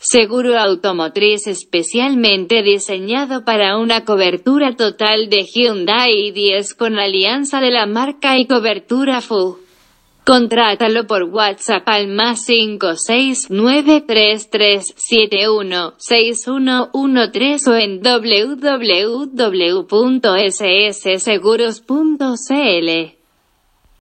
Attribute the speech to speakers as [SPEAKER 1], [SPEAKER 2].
[SPEAKER 1] Seguro automotriz especialmente diseñado para una cobertura total de Hyundai 10 con alianza de la marca y cobertura full. Contrátalo por WhatsApp al más 56933716113 o en www.ssseguros.cl.